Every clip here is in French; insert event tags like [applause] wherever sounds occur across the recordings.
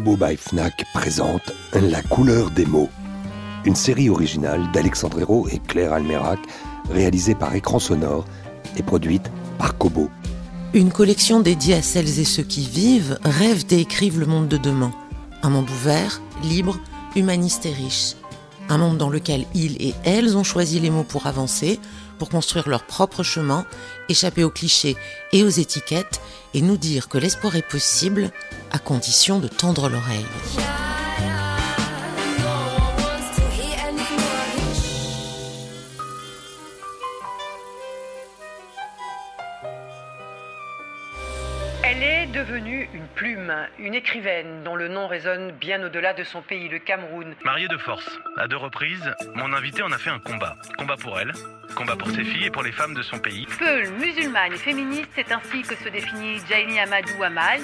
Kobo by Fnac présente La couleur des mots, une série originale d'Alexandre Hérault et Claire Almerac, réalisée par Écran Sonore et produite par Kobo. Une collection dédiée à celles et ceux qui vivent, rêvent et écrivent le monde de demain. Un monde ouvert, libre, humaniste et riche. Un monde dans lequel ils et elles ont choisi les mots pour avancer, pour construire leur propre chemin, échapper aux clichés et aux étiquettes et nous dire que l'espoir est possible à condition de tendre l'oreille. Elle est devenue une plume, une écrivaine dont le nom résonne bien au-delà de son pays, le Cameroun. Mariée de force, à deux reprises, mon invité en a fait un combat. Combat pour elle, combat pour ses filles et pour les femmes de son pays. Peul, musulmane et féministe, c'est ainsi que se définit Jaili Amadou Amal.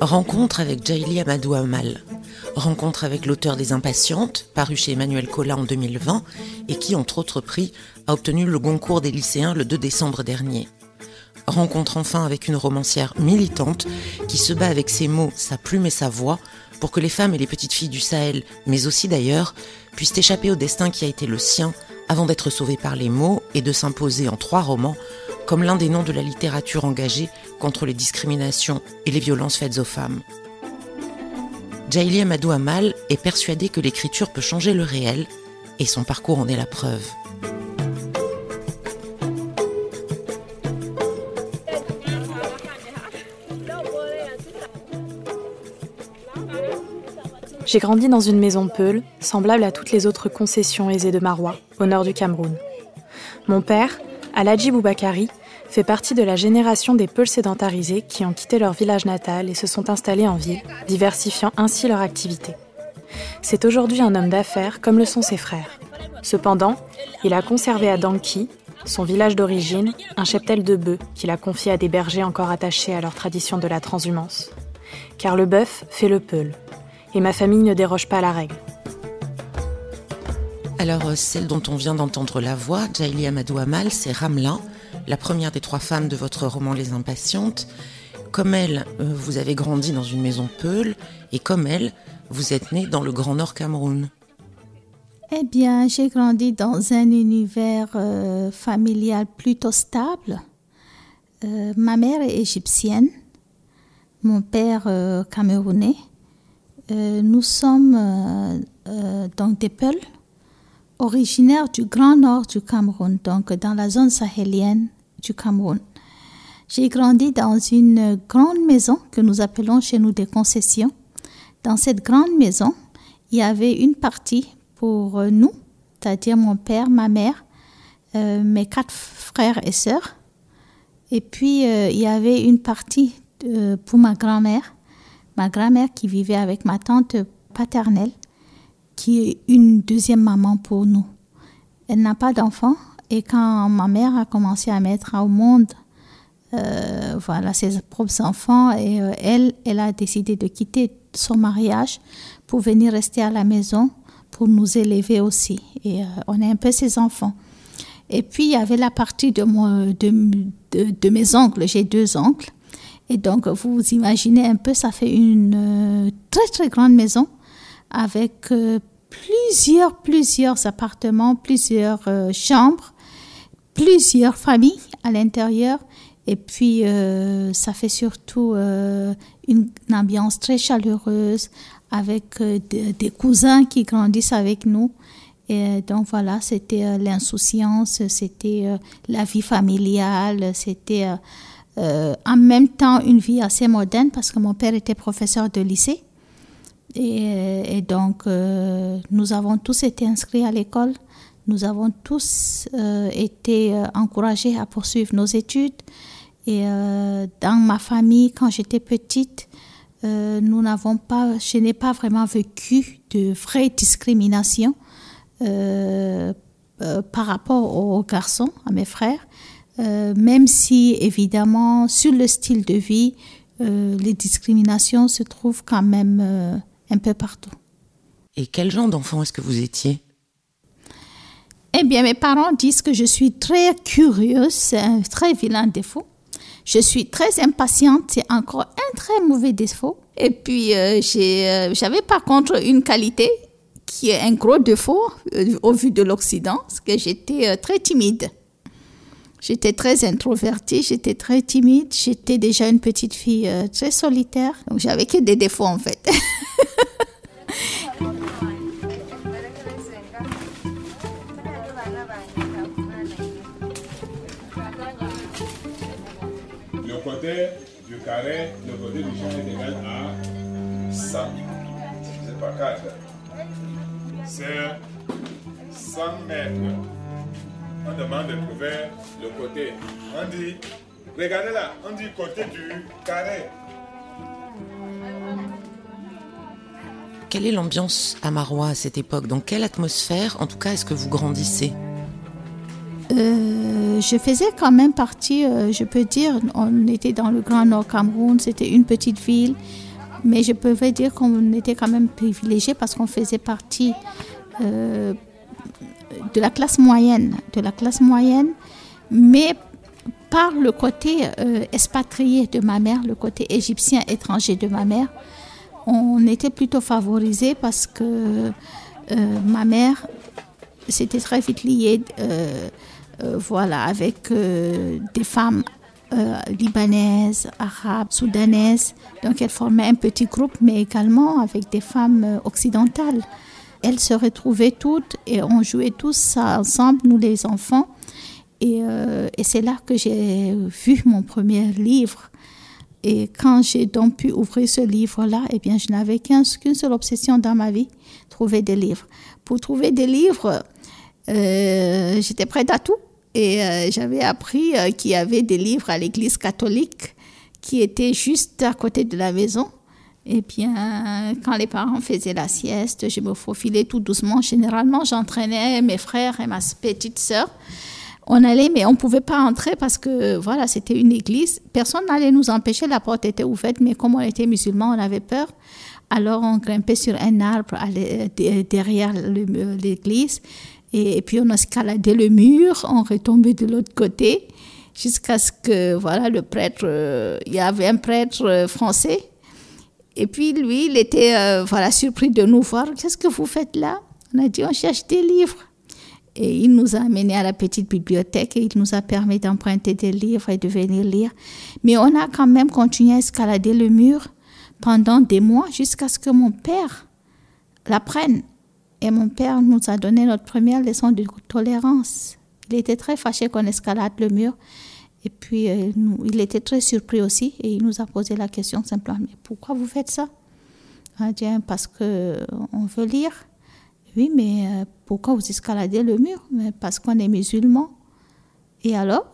Rencontre avec Jaili Amadou Amal. Rencontre avec l'auteur des Impatientes, paru chez Emmanuel Collat en 2020, et qui, entre autres prix, a obtenu le Goncourt des lycéens le 2 décembre dernier. Rencontre enfin avec une romancière militante qui se bat avec ses mots, sa plume et sa voix pour que les femmes et les petites filles du Sahel, mais aussi d'ailleurs, puissent échapper au destin qui a été le sien avant d'être sauvées par les mots et de s'imposer en trois romans comme l'un des noms de la littérature engagée contre les discriminations et les violences faites aux femmes. Jaili Amadou Amal est persuadée que l'écriture peut changer le réel et son parcours en est la preuve. J'ai grandi dans une maison Peul, semblable à toutes les autres concessions aisées de Marois, au nord du Cameroun. Mon père, Aladji Boubakari, fait partie de la génération des Peuls sédentarisés qui ont quitté leur village natal et se sont installés en ville, diversifiant ainsi leur activité. C'est aujourd'hui un homme d'affaires comme le sont ses frères. Cependant, il a conservé à Danki, son village d'origine, un cheptel de bœufs qu'il a confié à des bergers encore attachés à leur tradition de la transhumance. Car le bœuf fait le peul, et ma famille ne déroge pas à la règle. Alors, euh, celle dont on vient d'entendre la voix, Jaili Amadou Amal, c'est Ramla, la première des trois femmes de votre roman Les Impatientes. Comme elle, euh, vous avez grandi dans une maison Peul, et comme elle, vous êtes née dans le Grand Nord Cameroun. Eh bien, j'ai grandi dans un univers euh, familial plutôt stable. Euh, ma mère est égyptienne, mon père euh, camerounais. Euh, nous sommes euh, euh, donc des Peuls, originaires du grand nord du Cameroun, donc dans la zone sahélienne du Cameroun. J'ai grandi dans une grande maison que nous appelons chez nous des concessions. Dans cette grande maison, il y avait une partie pour nous, c'est-à-dire mon père, ma mère, mes quatre frères et sœurs. Et puis, il y avait une partie pour ma grand-mère, ma grand-mère qui vivait avec ma tante paternelle, qui est une deuxième maman pour nous. Elle n'a pas d'enfant et quand ma mère a commencé à mettre au monde euh, voilà, ses propres enfants, et euh, elle, elle a décidé de quitter son mariage pour venir rester à la maison pour nous élever aussi. Et euh, on est un peu ses enfants. Et puis, il y avait la partie de, mes oncles. J'ai deux oncles. Et donc, vous imaginez un peu, ça fait une euh, très, très grande maison avec euh, plusieurs, plusieurs appartements, plusieurs euh, chambres, plusieurs familles à l'intérieur. Et puis, ça fait surtout une, ambiance très chaleureuse avec de- des cousins qui grandissent avec nous. Et donc voilà, c'était l'insouciance, c'était la vie familiale, c'était euh, euh, en même temps une vie assez moderne parce que mon père était professeur de lycée. Et, et donc, euh, nous avons tous été inscrits à l'école nous avons tous été encouragés à poursuivre nos études. Et dans ma famille, quand j'étais petite, nous n'avons pas, je n'ai pas vraiment vécu de vraie discrimination par rapport aux garçons, à mes frères. Euh, même si évidemment sur le style de vie, euh, les discriminations se trouvent quand même euh, un peu partout. Et quel genre d'enfant est-ce que vous étiez? Eh bien, mes parents disent que je suis très curieuse, c'est un très vilain défaut. Je suis très impatiente, c'est encore un très mauvais défaut. Et puis, j'avais par contre une qualité qui est un gros défaut au vu de l'Occident, c'est que j'étais très timide. J'étais très introvertie, j'étais très timide, j'étais déjà une petite fille euh, très solitaire, donc j'avais que des défauts en fait. le côté du carré, le côté du champ est égal à 100. C'est pas 4. C'est 100 mètres on demande de trouver le côté. On dit, regardez là, on dit côté du carré. Quelle est l'ambiance à Marois à cette époque? Dans quelle atmosphère, en tout cas, est-ce que vous grandissez? Euh, je faisais quand même partie, euh, je peux dire, on était dans le Grand Nord Cameroun, c'était une petite ville, mais je peux dire qu'on était quand même privilégié parce qu'on faisait partie euh, de la classe moyenne, de la classe moyenne, mais par le côté euh, expatrié de ma mère, le côté égyptien étranger de ma mère, on était plutôt favorisé parce que euh, ma mère s'était très vite liée euh, voilà, avec des femmes libanaises, arabes, soudanaises. Donc elle formait un petit groupe, mais également avec des femmes occidentales elles se retrouvaient toutes et on jouait tous ensemble, nous les enfants. Et, euh, et c'est là que j'ai vu mon premier livre. Et quand j'ai donc pu ouvrir ce livre-là, eh bien, je n'avais qu'une seule obsession dans ma vie, trouver des livres. Pour trouver des livres, euh, j'étais prête à tout. Et euh, j'avais appris qu'il y avait des livres à l'église catholique qui étaient juste à côté de la maison. Et bien, quand les parents faisaient la sieste, je me faufilais tout doucement. Généralement, j'entraînais mes frères et ma petite sœur. On allait, mais on ne pouvait pas entrer parce que, voilà, c'était une église. Personne n'allait nous empêcher, la porte était ouverte, mais comme on était musulmans, on avait peur. Alors, on grimpait sur un arbre derrière l'église. Et, puis, on escaladait le mur, on retombait de l'autre côté, jusqu'à ce que, voilà, le prêtre, euh, il y avait un prêtre français et puis lui, il était euh, voilà, surpris de nous voir. Qu'est-ce que vous faites là? On a dit, on cherche des livres. Et il nous a amenés à la petite bibliothèque et il nous a permis d'emprunter des livres et de venir lire. Mais on a quand même continué à escalader le mur pendant des mois jusqu'à ce que mon père l'apprenne. Et mon père nous a donné notre première leçon de tolérance. Il était très fâché qu'on escalade le mur. Et puis, euh, il était très surpris aussi et il nous a posé la question simplement, mais pourquoi vous faites ça? On a dit, hein, parce qu'on veut lire. Oui, mais euh, pourquoi vous escaladez le mur? Mais Parce qu'on est musulman. Et alors?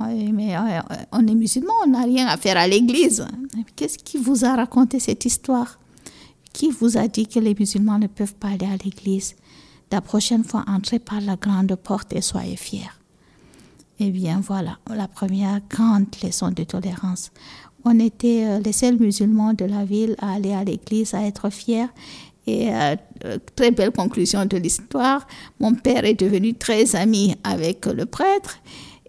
Mais euh, on est musulman, on n'a rien à faire à l'église. Qu'est-ce qui vous a raconté cette histoire? Qui vous a dit que les musulmans ne peuvent pas aller à l'église? La prochaine fois, entrez par la grande porte et soyez fiers. Eh bien voilà, la première grande leçon de tolérance. On était euh, les seuls musulmans de la ville à aller à l'église, à être fiers. Et euh, euh, très belle conclusion de l'histoire, mon père est devenu très ami avec le prêtre.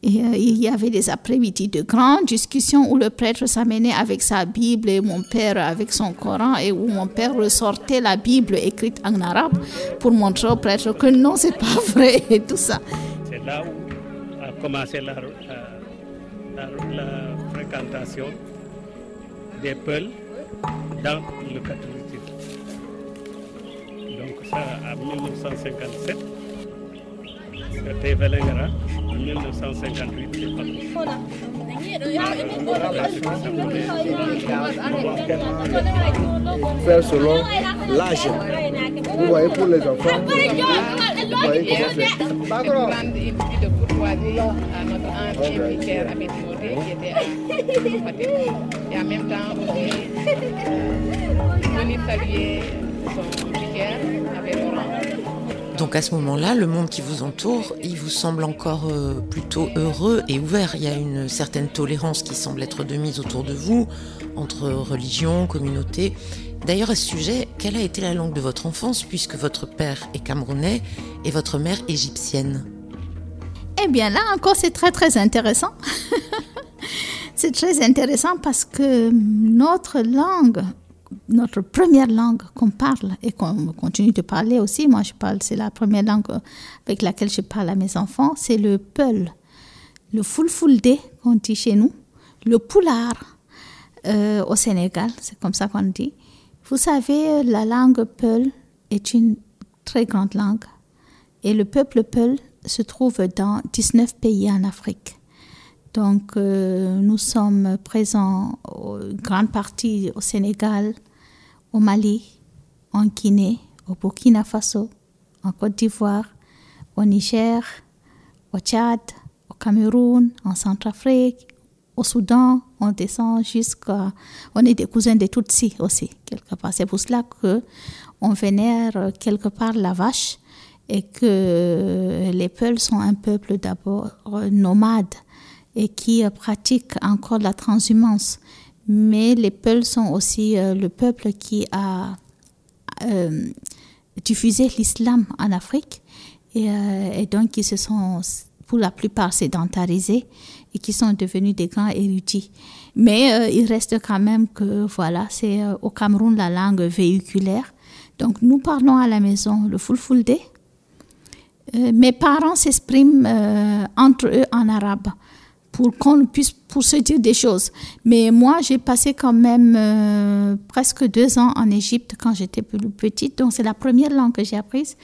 Et il y avait des après-midi de grandes discussions où le prêtre s'amenait avec sa Bible et mon père avec son Coran et où mon père ressortait la Bible écrite en arabe pour montrer au prêtre que non, c'est pas vrai et tout ça. C'est là où commencé la, la, fréquentation des Peuls dans le catholicisme. Donc ça en 1957, c'était Velengara, en 1958 c'est pas Faire selon l'âge. Vous voyez, pour les enfants, Donc à ce moment-là, le monde qui vous entoure, il vous semble encore euh, plutôt heureux et ouvert. Il y a une certaine tolérance qui semble être de mise autour de vous, entre religion, communauté. D'ailleurs, à ce sujet, quelle a été la langue de votre enfance, puisque votre père est camerounais et votre mère égyptienne? Eh bien là encore, c'est très très intéressant. [laughs] c'est très intéressant parce que notre langue, notre première langue qu'on parle et qu'on continue de parler aussi, moi je parle, c'est la première langue avec laquelle je parle à mes enfants, c'est le Peul, le Fulfulde qu'on dit chez nous, le Poulard euh, au Sénégal, c'est comme ça qu'on dit. Vous savez, la langue Peul est une très grande langue et le peuple Peul se trouve dans 19 pays en Afrique. Donc, euh, nous sommes présents en grande partie au Sénégal, au Mali, en Guinée, au Burkina Faso, en Côte d'Ivoire, au Niger, au Tchad, au Cameroun, en Centrafrique, au Soudan. On descend jusqu'à. On est des cousins des Tutsis aussi, quelque part. C'est pour cela que on vénère quelque part la vache et que les Peuls sont un peuple d'abord nomade et qui pratique encore la transhumance. Mais les Peuls sont aussi euh, le peuple qui a euh, diffusé l'islam en Afrique et, euh, et, donc qui se sont pour la plupart sédentarisés et qui sont devenus des grands érudits. Mais il reste quand même que voilà, c'est au Cameroun la langue véhiculaire. Donc nous parlons à la maison le Fulfulde. mes parents s'expriment entre eux en arabe pour qu'on puisse pour se dire des choses. Mais moi, j'ai passé quand même euh, presque deux ans en Égypte quand j'étais plus petite, donc c'est la première langue que j'ai apprise.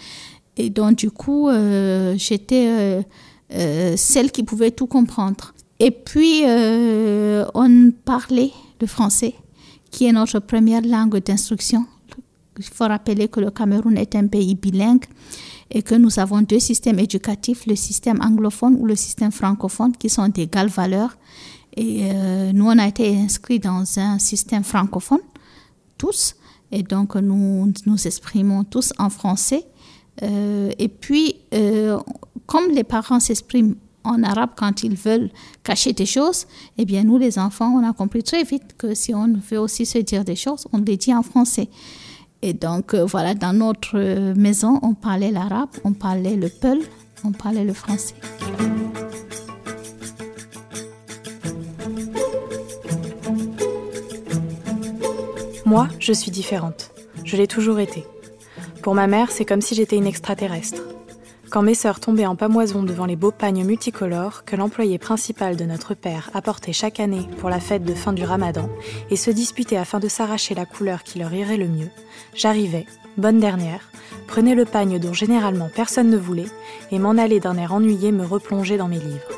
Et donc du coup, euh, j'étais euh, euh, celle qui pouvait tout comprendre. Et puis, euh, on parlait le français, qui est notre première langue d'instruction. Il faut rappeler que le Cameroun est un pays bilingue et que nous avons deux systèmes éducatifs, le système anglophone ou le système francophone, qui sont d'égale valeur. Et euh, nous, on a été inscrits dans un système francophone, tous, et donc nous nous exprimons tous en français. Euh, et puis, euh, comme les parents s'expriment en arabe quand ils veulent cacher des choses, eh bien, nous, les enfants, on a compris très vite que si on veut aussi se dire des choses, on les dit en français. Et donc, euh, voilà, dans notre maison, on parlait l'arabe, on parlait le peul, on parlait le français. Moi, je suis différente. Je l'ai toujours été. Pour ma mère, c'est comme si j'étais une extraterrestre. Quand mes sœurs tombaient en pamoison devant les beaux pagnes multicolores que l'employé principal de notre père apportait chaque année pour la fête de fin du ramadan et se disputaient afin de s'arracher la couleur qui leur irait le mieux, j'arrivais, bonne dernière, prenais le pagne dont généralement personne ne voulait et m'en allais d'un air ennuyé me replonger dans mes livres.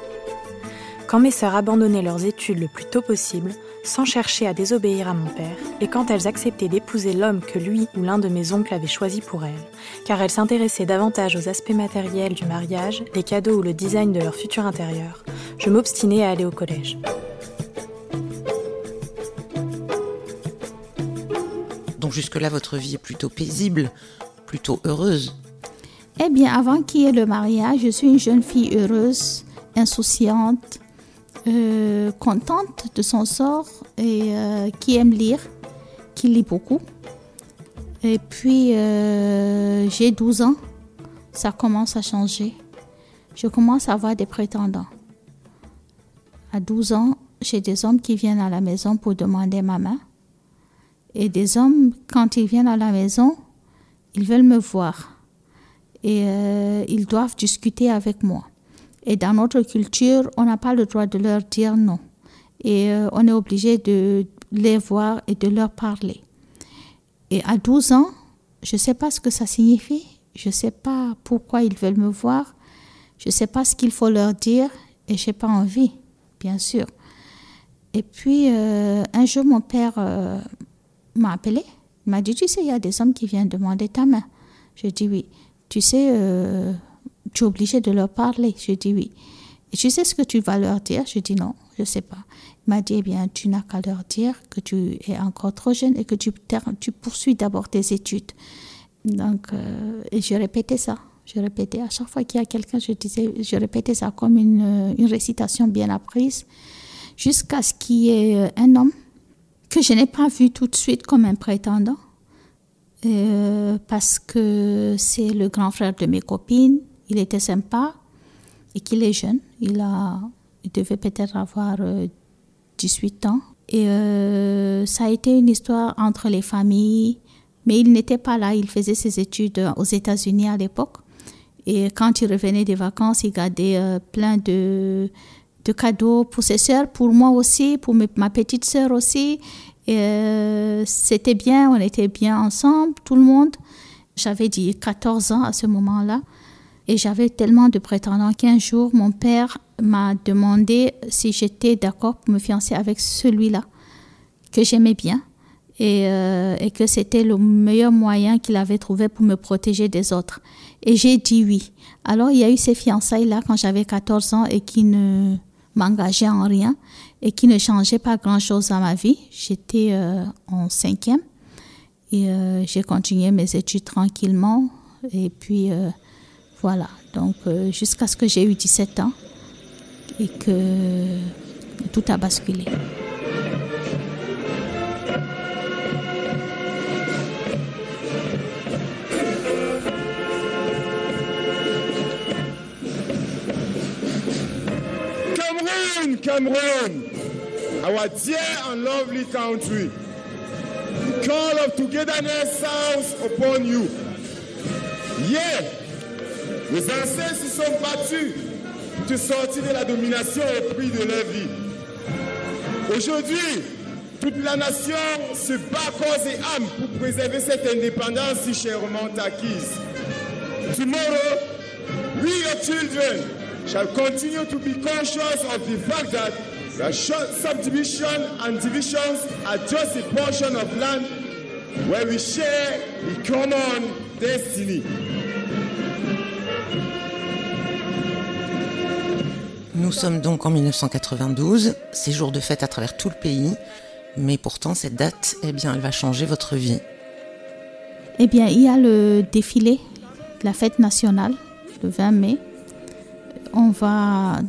Quand mes sœurs abandonnaient leurs études le plus tôt possible, sans chercher à désobéir à mon père, et quand elles acceptaient d'épouser l'homme que lui ou l'un de mes oncles avait choisi pour elles, car elles s'intéressaient davantage aux aspects matériels du mariage, les cadeaux ou le design de leur futur intérieur, je m'obstinais à aller au collège. Donc jusque-là, votre vie est plutôt paisible, plutôt heureuse. Eh bien, avant qu'il y ait le mariage, je suis une jeune fille heureuse, insouciante, euh, contente de son sort et euh, qui aime lire, qui lit beaucoup. Et puis, euh, j'ai 12 ans, ça commence à changer. Je commence à avoir des prétendants. À 12 ans, j'ai des hommes qui viennent à la maison pour demander ma main. Et des hommes, quand ils viennent à la maison, ils veulent me voir. Et ils doivent discuter avec moi. Et dans notre culture, on n'a pas le droit de leur dire non. Et euh, on est obligé de les voir et de leur parler. Et à 12 ans, je ne sais pas ce que ça signifie. Je ne sais pas pourquoi ils veulent me voir. Je ne sais pas ce qu'il faut leur dire. Et je n'ai pas envie, bien sûr. Et puis, euh, un jour, mon père euh, m'a appelé. Il m'a dit, tu sais, il y a des hommes qui viennent demander ta main. Je dis oui. Tu sais, tu es obligé de leur parler. Je dis oui. Et tu sais ce que tu vas leur dire Je dis non, je ne sais pas. Il m'a dit, eh bien, tu n'as qu'à leur dire que tu es encore trop jeune et que tu, poursuis d'abord tes études. Donc, euh, et je répétais ça. Je répétais à chaque fois qu'il y a quelqu'un, je disais, je répétais ça comme une, une récitation bien apprise, jusqu'à ce qu'il y ait euh, un homme que je n'ai pas vu tout de suite comme un prétendant, euh, parce que c'est le grand frère de mes copines. Il était sympa et qu'il est jeune. Il, a, il devait peut-être avoir 18 ans. Et ça a été une histoire entre les familles mais il n'était pas là, il faisait ses études aux États-Unis à l'époque. Et quand il revenait des vacances, il gardait euh, plein de, de, cadeaux pour ses sœurs, pour moi aussi, pour ma petite sœur aussi. Euh, C'était bien, on était bien ensemble, tout le monde. J'avais dit 14 ans à ce moment-là. Et j'avais tellement de prétendants qu'un jour, mon père m'a demandé si j'étais d'accord pour me fiancer avec celui-là, que j'aimais bien et, euh, et que c'était le meilleur moyen qu'il avait trouvé pour me protéger des autres. Et j'ai dit oui. Alors il y a eu ces fiançailles-là quand j'avais 14 ans et qui ne m'engageaient en rien et qui ne changeaient pas grand-chose dans ma vie. J'étais euh, en cinquième et euh, j'ai continué mes études tranquillement. Et puis voilà, donc jusqu'à ce que j'ai eu 17 ans et que tout a basculé. Cameroon, our dear and lovely country. The call of togetherness sounds upon you. Hier, les ancêtres se sont battus pour te sortir de la domination au prix de leur vie. Aujourd'hui, toute la nation se bat corps et âme pour préserver cette indépendance si chèrement acquise. Tomorrow, we your children shall continue to be conscious of the fact that the subdivision and divisions are just a portion of land where we share a common destiny. Nous sommes donc en 1992, c'est jour de fête à travers tout le pays, mais pourtant cette date, eh bien, elle va changer votre vie. Eh bien, il y a le défilé, la fête nationale, le 20 mai, on va,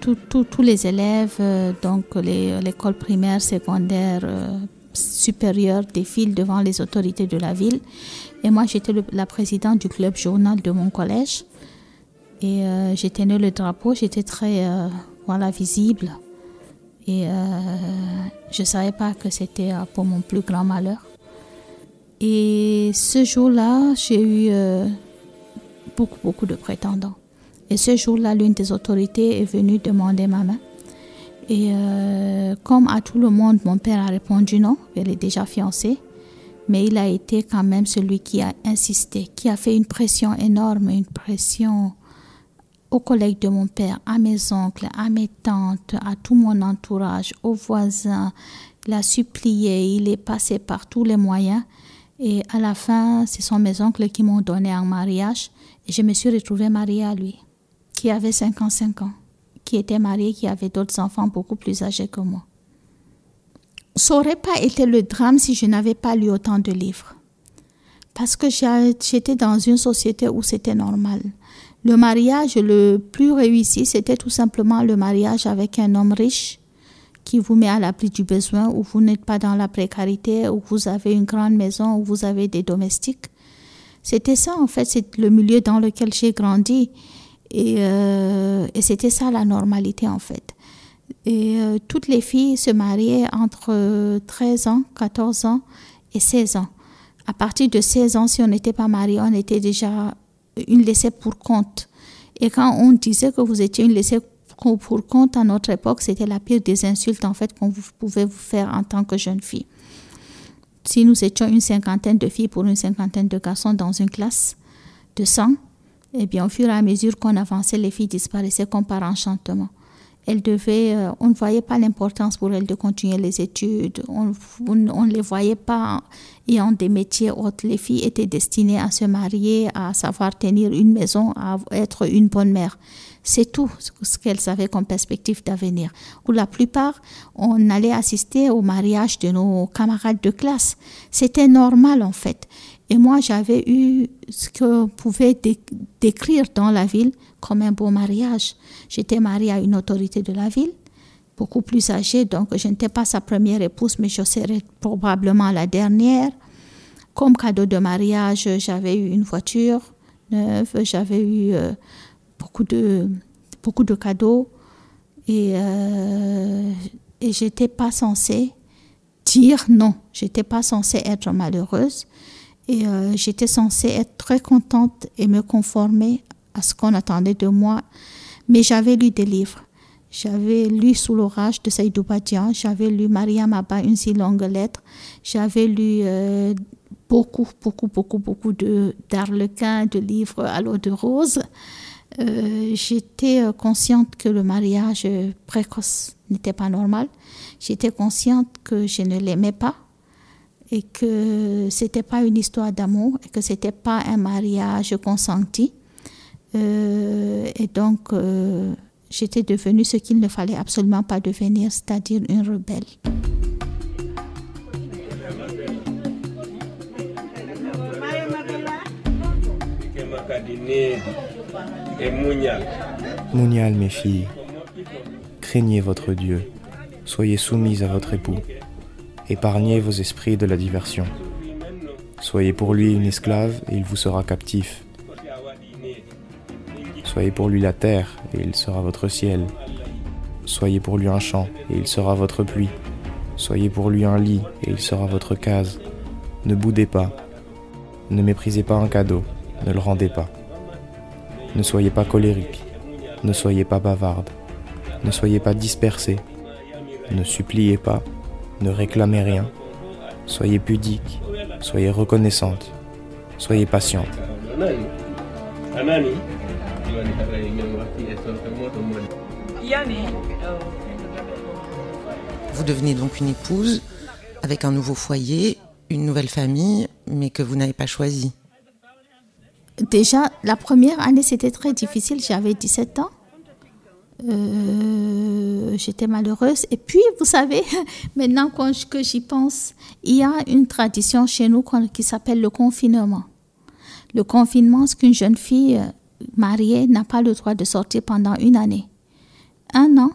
tous les élèves, euh, donc l'école primaire, secondaire, euh, supérieure, défilent devant les autorités de la ville. Et moi, j'étais la présidente du club journal de mon collège. Et euh, tenu le drapeau, j'étais très voilà, visible. Et je ne savais pas que c'était pour mon plus grand malheur. Et ce jour-là, j'ai eu beaucoup, beaucoup de prétendants. Et ce jour-là, l'une des autorités est venue demander ma main. Et euh, comme à tout le monde, mon père a répondu non, elle est déjà fiancée. Mais il a été quand même celui qui a insisté, qui a fait une pression énorme, une pression aux collègues de mon père, à mes oncles, à mes tantes, à tout mon entourage, aux voisins. Il a supplié, il est passé par tous les moyens. Et à la fin, ce sont mes oncles qui m'ont donné en mariage. Et je me suis retrouvée mariée à lui qui avait 55 ans, qui était marié, qui avait d'autres enfants beaucoup plus âgés que moi. Ça n'aurait pas été le drame si je n'avais pas lu autant de livres. Parce que j'étais dans une société où c'était normal. Le mariage le plus réussi, c'était tout simplement le mariage avec un homme riche qui vous met à l'abri du besoin, où vous n'êtes pas dans la précarité, où vous avez une grande maison, où vous avez des domestiques. C'était ça, en fait, c'est le milieu dans lequel j'ai grandi. Euh, et, c'était ça la normalité en fait. Et euh, toutes les filles se mariaient entre 13 ans, 14 ans et 16 ans. À partir de 16 ans, si on n'était pas marié, on était déjà une laissée pour compte. Et quand on disait que vous étiez une laissée pour compte à notre époque, c'était la pire des insultes en fait qu'on pouvait vous faire en tant que jeune fille. Si nous étions une cinquantaine de filles pour une cinquantaine de garçons dans une classe de 100, et eh bien, au fur et à mesure qu'on avançait, les filles disparaissaient comme par enchantement. Elle devait, euh, on ne voyait pas l'importance pour elle de continuer les études. On ne les voyait pas ayant des métiers autres. Les filles étaient destinées à se marier, à savoir tenir une maison, à être une bonne mère. C'est tout ce qu'elles avaient comme perspective d'avenir. Pour la plupart, on allait assister au mariage de nos camarades de classe. C'était normal en fait. Et moi, j'avais eu ce qu'on pouvait décrire dans la ville comme un beau mariage. J'étais mariée à une autorité de la ville, beaucoup plus âgée, donc je n'étais pas sa première épouse, mais je serais probablement la dernière. Comme cadeau de mariage, j'avais eu une voiture neuve, j'avais eu euh, beaucoup, de, beaucoup de cadeaux et, euh, et j'étais pas censée dire non, j'étais pas censée être malheureuse. Et euh, j'étais censée être très contente et me conformer à ce qu'on attendait de moi. Mais j'avais lu des livres. J'avais lu Sous l'orage de Saïdou Badian, j'avais lu Maria Maba, une si longue lettre, j'avais lu euh, beaucoup, beaucoup, beaucoup, beaucoup d'arlequins, de, livres à l'eau de rose. Euh, j'étais consciente que le mariage précoce n'était pas normal. J'étais consciente que je ne l'aimais pas et que c'était pas une histoire d'amour que c'était pas un mariage consenti. Euh, et donc, euh, j'étais devenue ce qu'il ne fallait absolument pas devenir, c'est-à-dire une rebelle. Mounial, mes filles, craignez votre Dieu, soyez soumises à votre époux épargnez vos esprits de la diversion. Soyez pour lui une esclave et il vous sera captif. Soyez pour lui la terre et il sera votre ciel. Soyez pour lui un champ et il sera votre pluie. Soyez pour lui un lit et il sera votre case. Ne boudez pas. Ne méprisez pas un cadeau. Ne le rendez pas. Ne soyez pas colérique. Ne soyez pas bavarde. Ne soyez pas dispersé. Ne suppliez pas ne réclamez rien. Soyez pudique, soyez reconnaissante, soyez patiente. Vous devenez donc une épouse avec un nouveau foyer, une nouvelle famille, mais que vous n'avez pas choisi. Déjà, la première année, c'était très difficile. J'avais 17 ans. Euh, j'étais malheureuse. Et puis, vous savez, [laughs] maintenant que j'y pense, il y a une tradition chez nous qui s'appelle le confinement. Le confinement, c'est qu'une jeune fille euh, mariée n'a pas le droit de sortir pendant une année. Un an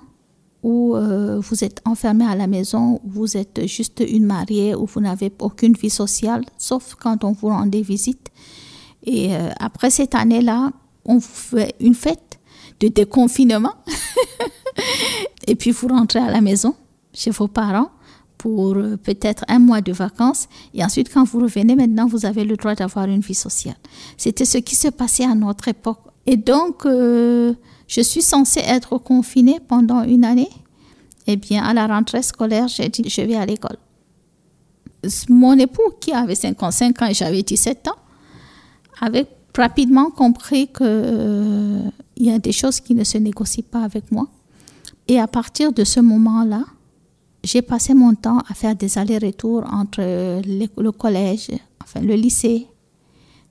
où euh, vous êtes enfermé à la maison, vous êtes juste une mariée, où vous n'avez aucune vie sociale, sauf quand on vous rend des visites. Et après cette année-là, on fait une fête de déconfinement. [laughs] et puis vous rentrez à la maison chez vos parents pour euh, peut-être un mois de vacances. Et ensuite, quand vous revenez, maintenant, vous avez le droit d'avoir une vie sociale. C'était ce qui se passait à notre époque. Et donc, euh, je suis censée être confinée pendant une année. Eh bien, à la rentrée scolaire, j'ai dit, je vais à l'école. Mon époux, qui avait 55 ans et j'avais 17 ans, avait rapidement compris que euh, y a des choses qui ne se négocient pas avec moi. Et à partir de ce moment-là, j'ai passé mon temps à faire des allers-retours entre le, collège, enfin le lycée,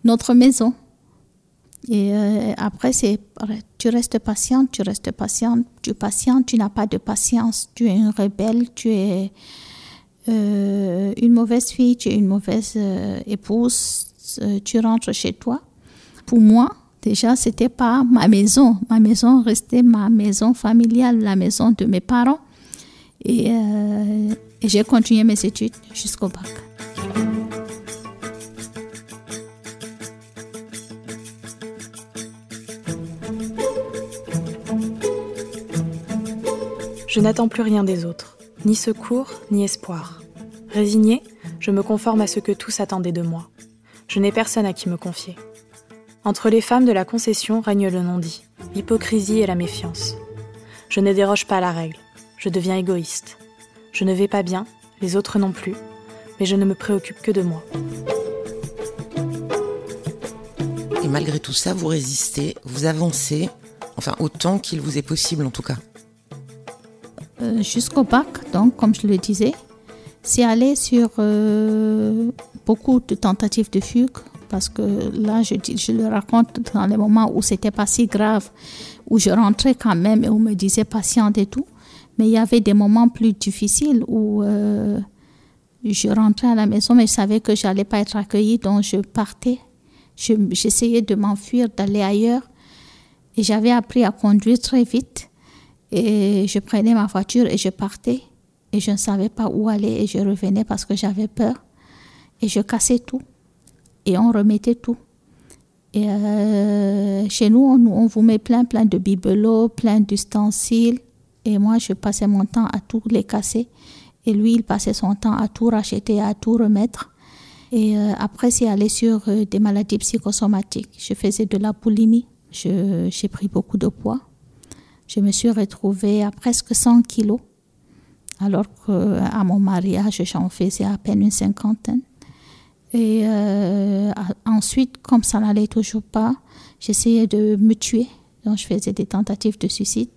notre maison. Et euh, après, c'est tu restes patiente, tu restes patiente, tu patientes, tu n'as pas de patience, tu es une rebelle, tu es euh, une mauvaise fille, tu es une mauvaise épouse, tu rentres chez toi pour moi, déjà, c'était pas ma maison. Ma maison restait ma maison familiale, la maison de mes parents. Et, euh, j'ai continué mes études jusqu'au bac. Je n'attends plus rien des autres, ni secours, ni espoir. Résigné, je me conforme à ce que tous attendaient de moi. Je n'ai personne à qui me confier. Entre les femmes de la concession règne le non-dit, l'hypocrisie et la méfiance. Je ne déroge pas à la règle, je deviens égoïste. Je ne vais pas bien, les autres non plus, mais je ne me préoccupe que de moi. Et malgré tout ça, vous résistez, vous avancez, enfin autant qu'il vous est possible en tout cas. euh, jusqu'au bac, donc comme je le disais, c'est aller sur euh, beaucoup de tentatives de fugue, parce que là, je, le raconte dans les moments où c'était pas si grave, où je rentrais quand même et on me disait patiente et tout. Mais il y avait des moments plus difficiles où euh, je rentrais à la maison, mais je savais que j'allais pas être accueillie, donc je partais. J'essayais de m'enfuir, d'aller ailleurs. Et j'avais appris à conduire très vite. Et je prenais ma voiture et je partais. Et je ne savais pas où aller et je revenais parce que j'avais peur. Et je cassais tout. Et on remettait tout. Et euh, chez nous, on, on, vous met plein, plein de bibelots, plein d'ustensiles. Et moi, je passais mon temps à tout les casser. Et lui, il passait son temps à tout racheter, à tout remettre. Et euh, après, c'est aller sur euh, des maladies psychosomatiques. Je faisais de la boulimie. J'ai pris beaucoup de poids. Je me suis retrouvée à presque 100 kilos, alors qu'à mon mariage, j'en faisais à peine une cinquantaine. Et euh, ensuite, comme ça n'allait toujours pas, j'essayais de me tuer. Donc, je faisais des tentatives de suicide.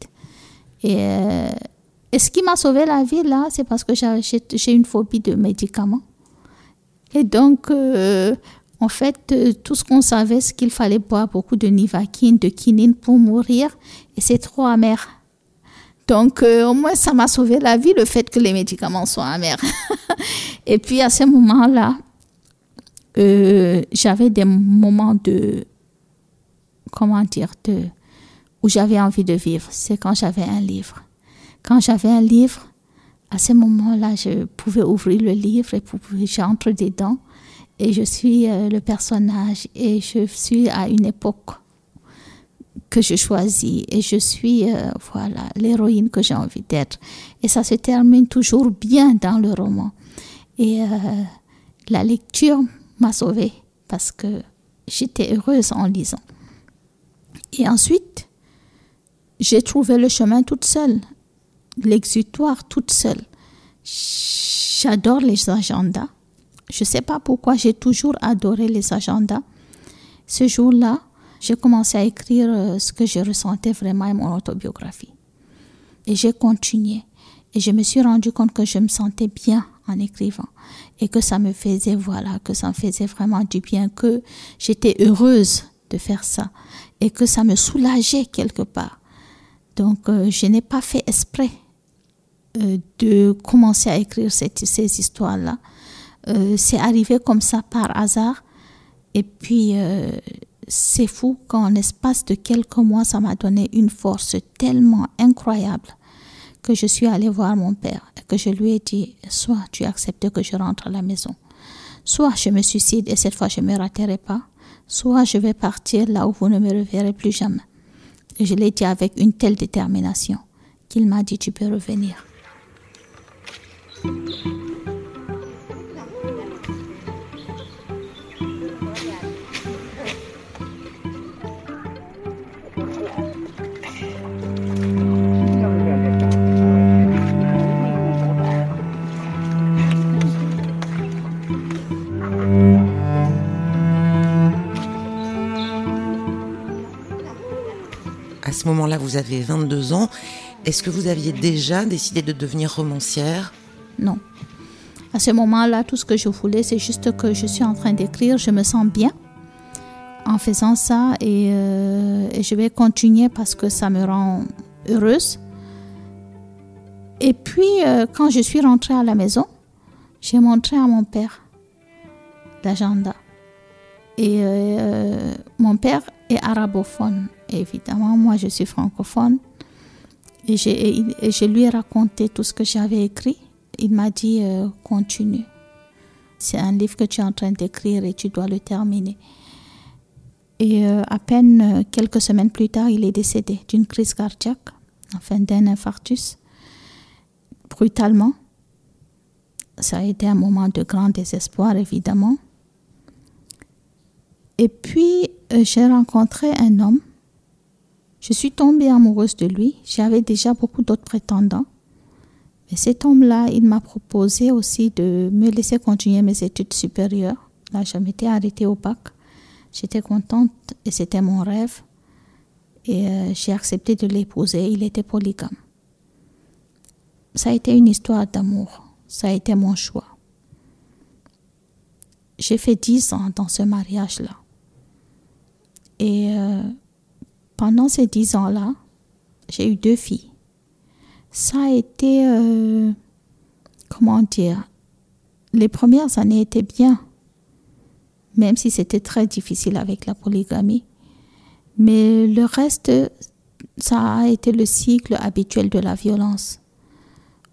Et, euh, et ce qui m'a sauvé la vie, là, c'est parce que j'ai une phobie de médicaments. Et donc, euh, en fait, tout ce qu'on savait, c'est qu'il fallait boire beaucoup de nivaquine, de quinine pour mourir. Et c'est trop amer. Donc, au moins, ça m'a sauvé la vie, le fait que les médicaments soient amers. [laughs] et puis, à ce moment-là, j'avais des moments de, comment dire, de, où j'avais envie de vivre. C'est quand j'avais un livre. Quand j'avais un livre, à ce moment-là, je pouvais ouvrir le livre et j'entre dedans et je suis euh, le personnage et je suis à une époque que je choisis et je suis euh, voilà l'héroïne que j'ai envie d'être et ça se termine toujours bien dans le roman et euh, la lecture m'a sauvée parce que j'étais heureuse en lisant et ensuite j'ai trouvé le chemin toute seule l'exutoire toute seule. J'adore les agendas. Je ne sais pas pourquoi j'ai toujours adoré les agendas. Ce jour-là, j'ai commencé à écrire euh, ce que je ressentais vraiment et mon autobiographie. Et j'ai continué. Et je me suis rendu compte que je me sentais bien en écrivant. Et que ça me faisait, voilà, que ça me faisait vraiment du bien, que j'étais heureuse de faire ça. Et que ça me soulageait quelque part. Donc, euh, je n'ai pas fait esprit euh, de commencer à écrire cette, ces histoires-là. Euh, c'est arrivé comme ça par hasard. Et puis, c'est fou qu'en l'espace de quelques mois, ça m'a donné une force tellement incroyable que je suis allée voir mon père et que je lui ai dit, soit tu acceptes que je rentre à la maison, soit je me suicide et cette fois je ne me raterai pas, soit je vais partir là où vous ne me reverrez plus jamais. Et je l'ai dit avec une telle détermination qu'il m'a dit, tu peux revenir. À ce moment-là, vous avez 22 ans. Est-ce que vous aviez déjà décidé de devenir romancière? Non. À ce moment-là, tout ce que je voulais, c'est juste que je suis en train d'écrire, je me sens bien en faisant ça et, euh, je vais continuer parce que ça me rend heureuse. Et puis, euh, quand je suis rentrée à la maison, j'ai montré à mon père l'agenda. Et euh, mon père est arabophone, évidemment. Moi, je suis francophone. Et, je lui ai raconté tout ce que j'avais écrit. Il m'a dit euh, continue. C'est un livre que tu es en train d'écrire et tu dois le terminer. Et euh, à peine euh, quelques semaines plus tard, il est décédé d'une crise cardiaque, enfin d'un infarctus, brutalement. Ça a été un moment de grand désespoir, évidemment. Et puis, j'ai rencontré un homme. Je suis tombée amoureuse de lui. J'avais déjà beaucoup d'autres prétendants. Mais cet homme-là, il m'a proposé aussi de me laisser continuer mes études supérieures. Là, je m'étais arrêtée au bac. J'étais contente et c'était mon rêve. Et euh, j'ai accepté de l'épouser. Il était polygame. ça a été une histoire d'amour. Ça a été mon choix. J'ai fait dix ans dans ce mariage-là. Et euh, pendant ces dix ans-là, j'ai eu deux filles. Ça a été, euh, comment dire, les premières années étaient bien, même si c'était très difficile avec la polygamie. Mais le reste, ça a été le cycle habituel de la violence.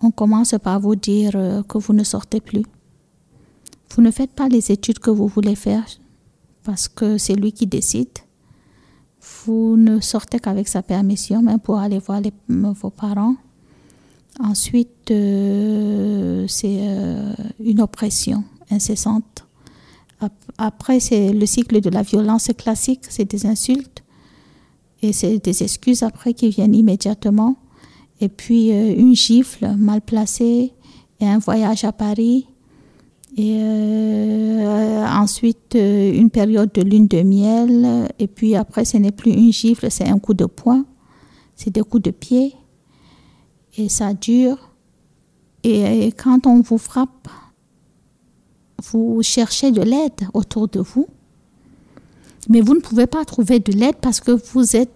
On commence par vous dire euh, que vous ne sortez plus. Vous ne faites pas les études que vous voulez faire parce que c'est lui qui décide. Vous ne sortez qu'avec sa permission, même pour aller voir vos parents. Ensuite, euh, c'est euh, une oppression incessante. Après, c'est le cycle de la violence classique, c'est des insultes et c'est des excuses après qui viennent immédiatement. Et puis euh, une gifle mal placée et un voyage à Paris. Et euh, ensuite euh, une période de lune de miel. Et puis après, ce n'est plus une gifle, c'est un coup de poing. C'est des coups de pied. Et ça dure. Et, quand on vous frappe, vous cherchez de l'aide autour de vous. Mais vous ne pouvez pas trouver de l'aide parce que vous êtes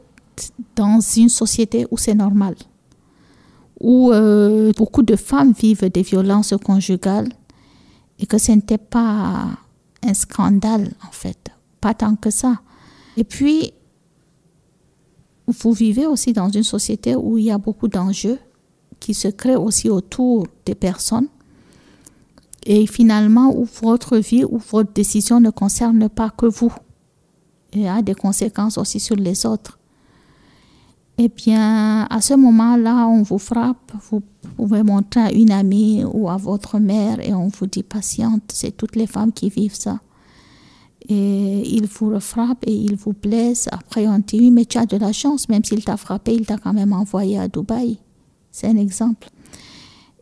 dans une société où c'est normal, où euh, beaucoup de femmes vivent des violences conjugales et que ce n'était pas un scandale en fait, pas tant que ça. Et puis, vous vivez aussi dans une société où il y a beaucoup d'enjeux qui se créent aussi autour des personnes et finalement où votre vie ou votre décision ne concerne pas que vous et a des conséquences aussi sur les autres. Eh bien, à ce moment-là, on vous frappe, vous pouvez montrer à une amie ou à votre mère et on vous dit patiente, c'est toutes les femmes qui vivent ça. Et il vous frappe et il vous blesse. Après, on dit oui, mais tu as de la chance, même s'il t'a frappé, il t'a quand même envoyé à Dubaï. C'est un exemple.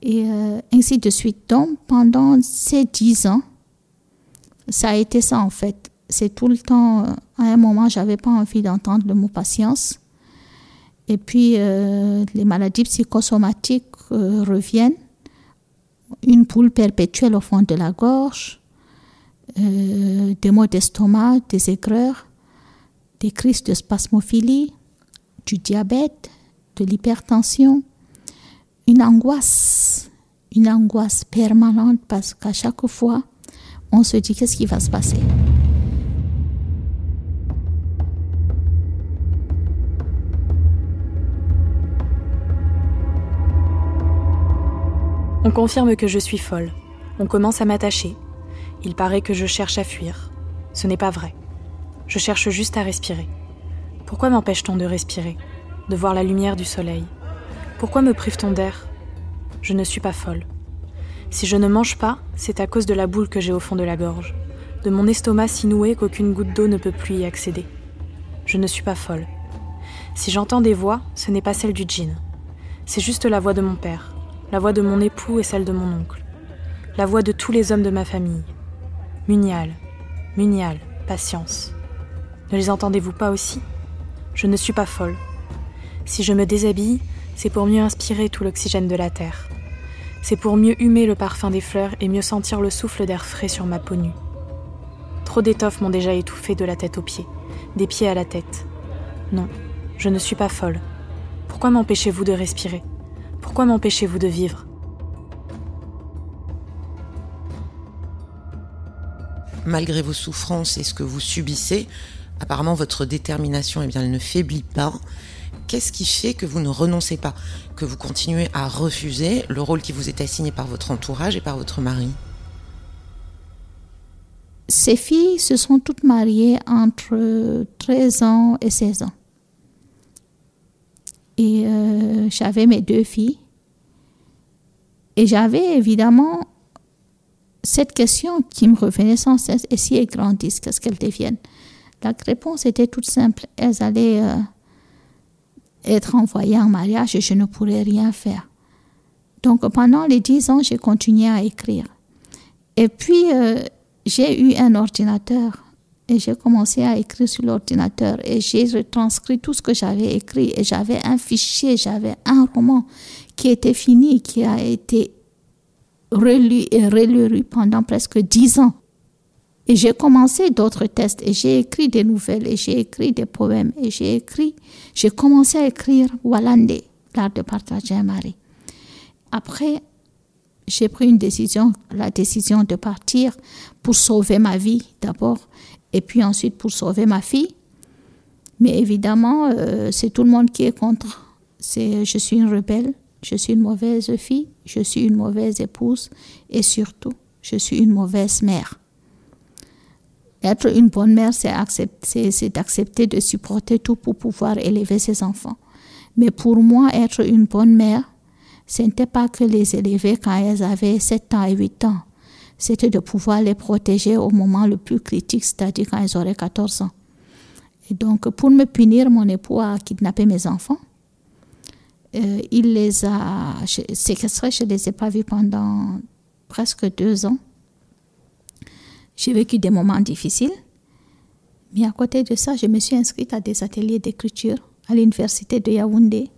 Et euh, ainsi de suite. Donc, pendant ces dix ans, ça a été ça en fait. C'est tout le temps, à un moment, j'avais pas envie d'entendre le mot patience. Et puis, euh, les maladies psychosomatiques euh, reviennent. Une poule perpétuelle au fond de la gorge, euh, des maux d'estomac, des aigreurs, des crises de spasmophilie, du diabète, de l'hypertension, une angoisse, une angoisse permanente parce qu'à chaque fois, on se dit qu'est-ce qui va se passer? Confirme que je suis folle. On commence à m'attacher. Il paraît que je cherche à fuir. Ce n'est pas vrai. Je cherche juste à respirer. Pourquoi m'empêche-t-on de respirer De voir la lumière du soleil? Pourquoi me prive-t-on d'air? Je ne suis pas folle. Si je ne mange pas, c'est à cause de la boule que j'ai au fond de la gorge, de mon estomac si noué qu'aucune goutte d'eau ne peut plus y accéder. Je ne suis pas folle. Si j'entends des voix, ce n'est pas celle du djinn. C'est juste la voix de mon père la voix de mon époux et celle de mon oncle, la voix de tous les hommes de ma famille. Munial, Munial, patience. Ne les entendez-vous pas aussi? Je ne suis pas folle. Si je me déshabille, c'est pour mieux inspirer tout l'oxygène de la terre. C'est pour mieux humer le parfum des fleurs et mieux sentir le souffle d'air frais sur ma peau nue. Trop d'étoffes m'ont déjà étouffé de la tête aux pieds, des pieds à la tête. Non, je ne suis pas folle. Pourquoi m'empêchez-vous de respirer? Pourquoi m'empêchez-vous de vivre? Malgré vos souffrances et ce que vous subissez, apparemment votre détermination eh bien, elle ne faiblit pas. Qu'est-ce qui fait que vous ne renoncez pas, que vous continuez à refuser le rôle qui vous est assigné par votre entourage et par votre mari? Ces filles se sont toutes mariées entre 13 ans et 16 ans. Et euh, j'avais mes deux filles. Et j'avais évidemment cette question qui me revenait sans cesse. Et si elles grandissent, qu'est-ce qu'elles deviennent? La réponse était toute simple. Elles allaient euh, être envoyées en mariage et je ne pourrais rien faire. Donc pendant les dix ans, j'ai continué à écrire. Et puis, euh, j'ai eu un ordinateur. Et j'ai commencé à écrire sur l'ordinateur et j'ai retranscrit tout ce que j'avais écrit et j'avais un fichier, j'avais un roman qui était fini, qui a été relu et relu pendant presque dix ans. Et j'ai commencé d'autres tests et j'ai écrit des nouvelles et j'ai écrit des poèmes et j'ai écrit, j'ai commencé à écrire Walande, l'art de partager un mari. Après, j'ai pris une décision, la décision de partir pour sauver ma vie d'abord et puis ensuite pour sauver ma fille. Mais évidemment, euh, c'est tout le monde qui est contre. C'est, je suis une rebelle, je suis une mauvaise fille, je suis une mauvaise épouse et surtout, je suis une mauvaise mère. Être une bonne mère, c'est, c'est d'accepter de supporter tout pour pouvoir élever ses enfants. Mais pour moi, être une bonne mère, ce n'était pas que les élever quand elles avaient 7 ans et 8 ans c'était de pouvoir les protéger au moment le plus critique, c'est-à-dire quand ils auraient 14 ans. Et donc, pour me punir, mon époux a kidnappé mes enfants. Euh, il les a séquestrés, je ne les ai pas vus pendant presque deux ans. J'ai vécu des moments difficiles. Mais à côté de ça, je me suis inscrite à des ateliers d'écriture à l'université de Yaoundé.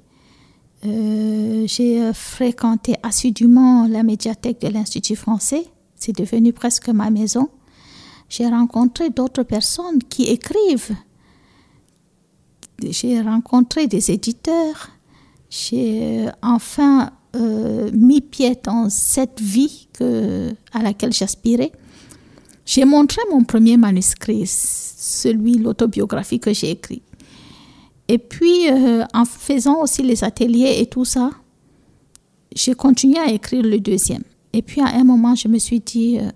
Euh, j'ai fréquenté assidûment la médiathèque de l'Institut français c'est devenu presque ma maison. J'ai rencontré d'autres personnes qui écrivent. J'ai rencontré des éditeurs. J'ai euh, enfin euh, mis pied dans cette vie à laquelle j'aspirais. J'ai montré mon premier manuscrit, celui, l'autobiographie que j'ai écrit. Et puis, euh, en faisant aussi les ateliers et tout ça, j'ai continué à écrire le deuxième. Et puis à un moment, je me suis dit, euh,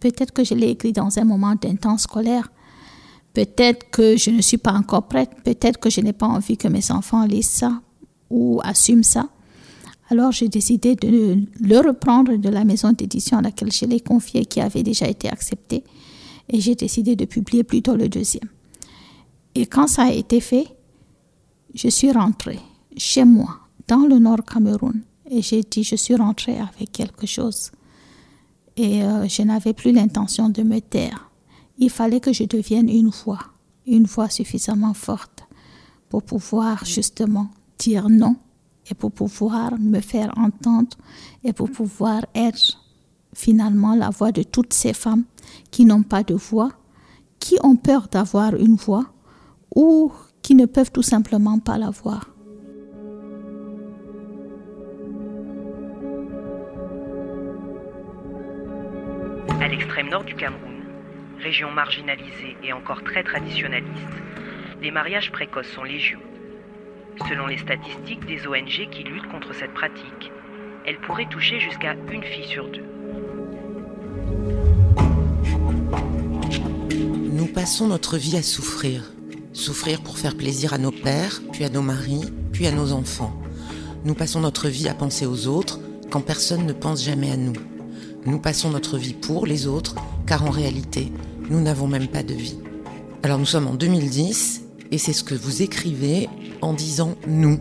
peut-être que je l'ai écrit dans un moment d'intense colère. Peut-être que je ne suis pas encore prête. Peut-être que je n'ai pas envie que mes enfants lisent ça ou assument ça. Alors j'ai décidé de le reprendre de la maison d'édition à laquelle je l'ai confié, qui avait déjà été acceptée. Et j'ai décidé de publier plutôt le deuxième. Et quand ça a été fait, je suis rentrée chez moi, dans le Nord Cameroun, et j'ai dit, je suis rentrée avec quelque chose. Et euh, je n'avais plus l'intention de me taire. Il fallait que je devienne une voix, une voix suffisamment forte pour pouvoir justement dire non et pour pouvoir me faire entendre et pour pouvoir être finalement la voix de toutes ces femmes qui n'ont pas de voix, qui ont peur d'avoir une voix ou qui ne peuvent tout simplement pas l'avoir. Cameroun, région marginalisée et encore très traditionnaliste, les mariages précoces sont légion. Selon les statistiques des ONG qui luttent contre cette pratique, elle pourrait toucher jusqu'à une fille sur deux. Nous passons notre vie à souffrir. Souffrir pour faire plaisir à nos pères, puis à nos maris, puis à nos enfants. Nous passons notre vie à penser aux autres quand personne ne pense jamais à nous. Nous passons notre vie pour les autres, car en réalité, nous n'avons même pas de vie. Alors nous sommes en 2010, et c'est ce que vous écrivez en disant nous.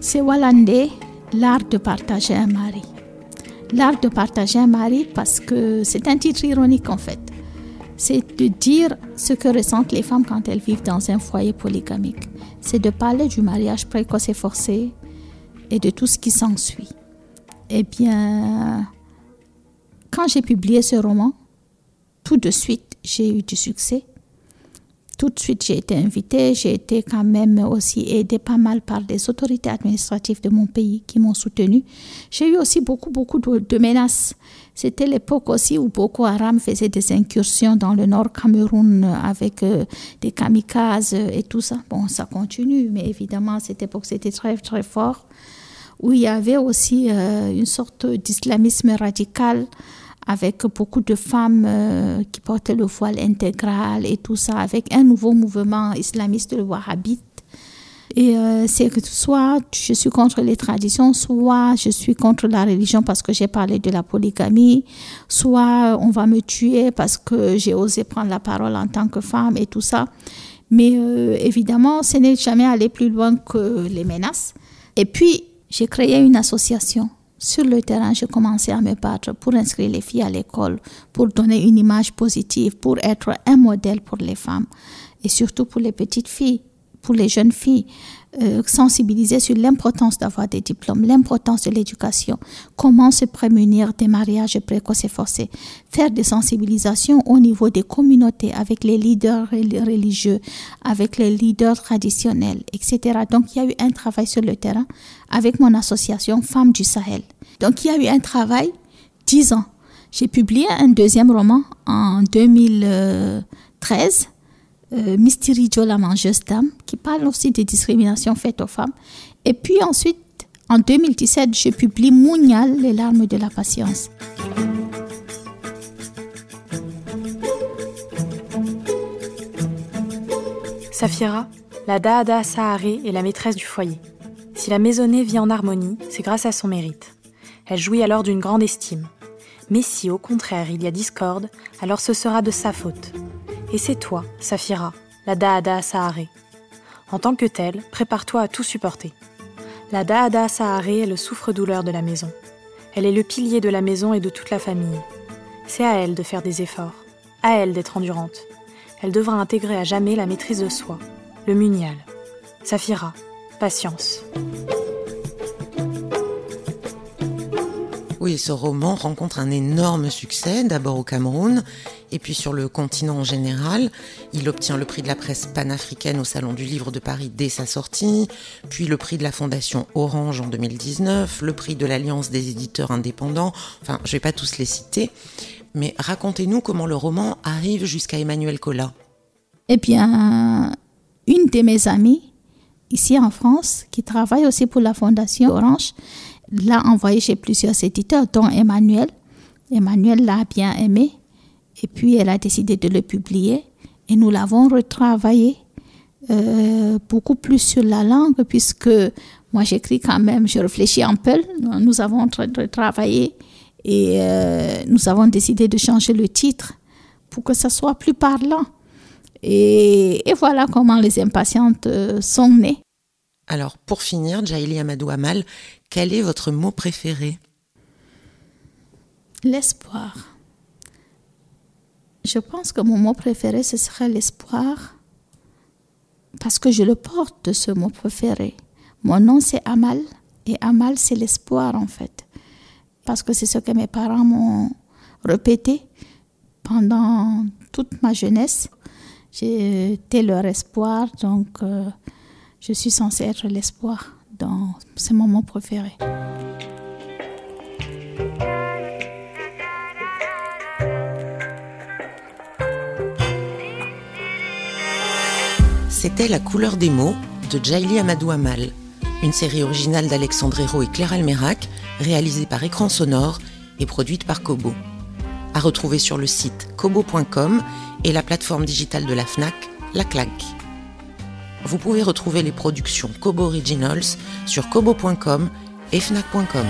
C'est Walande, l'art de partager un mari. L'art de partager un mari parce que c'est un titre ironique en fait. C'est de dire ce que ressentent les femmes quand elles vivent dans un foyer polygamique. C'est de parler du mariage précoce et forcé et de tout ce qui s'ensuit. Eh bien, quand j'ai publié ce roman, tout de suite, j'ai eu du succès. Tout de suite, j'ai été invitée. J'ai été quand même aussi aidée pas mal par des autorités administratives de mon pays qui m'ont soutenue. J'ai eu aussi beaucoup, beaucoup de, menaces. C'était l'époque aussi où Boko Haram faisait des incursions dans le nord Cameroun avec euh, des kamikazes et tout ça. Bon, ça continue, mais évidemment, cette époque, c'était très, très fort. Où il y avait aussi euh, une sorte d'islamisme radical avec beaucoup de femmes euh, qui portaient le voile intégral et tout ça, avec un nouveau mouvement islamiste, le wahhabite. Et euh, c'est que soit je suis contre les traditions, soit je suis contre la religion parce que j'ai parlé de la polygamie, soit on va me tuer parce que j'ai osé prendre la parole en tant que femme et tout ça. Mais euh, évidemment, ce n'est jamais allé plus loin que les menaces. Et puis, j'ai créé une association sur le terrain, je commençais à me battre pour inscrire les filles à l'école, pour donner une image positive, pour être un modèle pour les femmes et surtout pour les petites filles, pour les jeunes filles. Euh, sensibiliser sur l'importance d'avoir des diplômes, l'importance de l'éducation, comment se prémunir des mariages précoces et forcés, faire des sensibilisations au niveau des communautés avec les leaders religieux, avec les leaders traditionnels, etc. Donc il y a eu un travail sur le terrain avec mon association Femmes du Sahel. Donc il y a eu un travail dix ans. J'ai publié un deuxième roman en 2013 euh, Mystery Joe, la mangeuse d'âme, qui parle aussi des discriminations faites aux femmes. Et puis ensuite, en 2017, je publie Mounial, les larmes de la patience. Safira, la Daada Saharé est la maîtresse du foyer. Si la maisonnée vit en harmonie, c'est grâce à son mérite. Elle jouit alors d'une grande estime. Mais si au contraire il y a discorde, alors ce sera de sa faute. Et c'est toi, Safira, la Daada Saharé. En tant que telle, prépare-toi à tout supporter. La Daada Saharé est le souffre-douleur de la maison. Elle est le pilier de la maison et de toute la famille. C'est à elle de faire des efforts, à elle d'être endurante. Elle devra intégrer à jamais la maîtrise de soi, le munial. Safira, patience. Oui, ce roman rencontre un énorme succès, d'abord au Cameroun, et puis sur le continent en général. Il obtient le prix de la presse panafricaine au Salon du Livre de Paris dès sa sortie, puis le prix de la Fondation Orange en 2019, le prix de l'Alliance des éditeurs indépendants, enfin je ne vais pas tous les citer, mais racontez-nous comment le roman arrive jusqu'à Emmanuel Collat. Eh bien, une de mes amies, ici en France, qui travaille aussi pour la Fondation Orange, l'a envoyé chez plusieurs éditeurs, dont Emmanuel. Emmanuel l'a bien aimé et puis elle a décidé de le publier et nous l'avons retravaillé euh, beaucoup plus sur la langue puisque moi j'écris quand même, je réfléchis un peu. Nous avons retravaillé et euh, nous avons décidé de changer le titre pour que ça soit plus parlant. Et, et voilà comment les impatientes euh, sont nées. Alors, pour finir, Jaili Amadou Amal, quel est votre mot préféré? L'espoir. Je pense que mon mot préféré, ce serait l'espoir, parce que je le porte, ce mot préféré. Mon nom, c'est Amal, et Amal, c'est l'espoir, en fait, parce que c'est ce que mes parents m'ont répété pendant toute ma jeunesse. J'étais leur espoir, donc euh, je suis censée être l'espoir dans ces moments préférés. C'était La couleur des mots de Jaili Amadou Amal, une série originale d'Alexandre Hérault et Claire Almerac, réalisée par Écran Sonore et produite par Kobo. À retrouver sur le site kobo.com et la plateforme digitale de la FNAC, La Claque. Vous pouvez retrouver les productions Kobo Originals sur kobo.com et fnac.com.